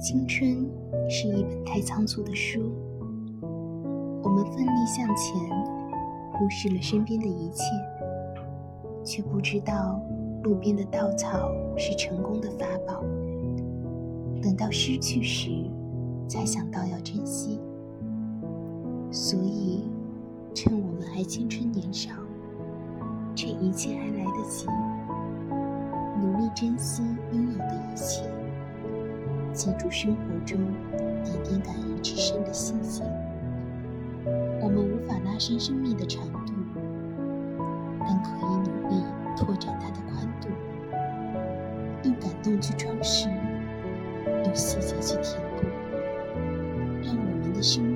青春是一本太仓促的书，我们奋力向前，忽视了身边的一切，却不知道路边的稻草是成功的法宝。等到失去时，才想到要珍惜。所以，趁我们还青春年少，趁一切还来得及，努力珍惜拥有的一切。记住生活中点点感人至深的细节。我们无法拉伸生命的长度，但可以努力拓展它的宽度。用感动去装饰，用细节去填补，让我们的生。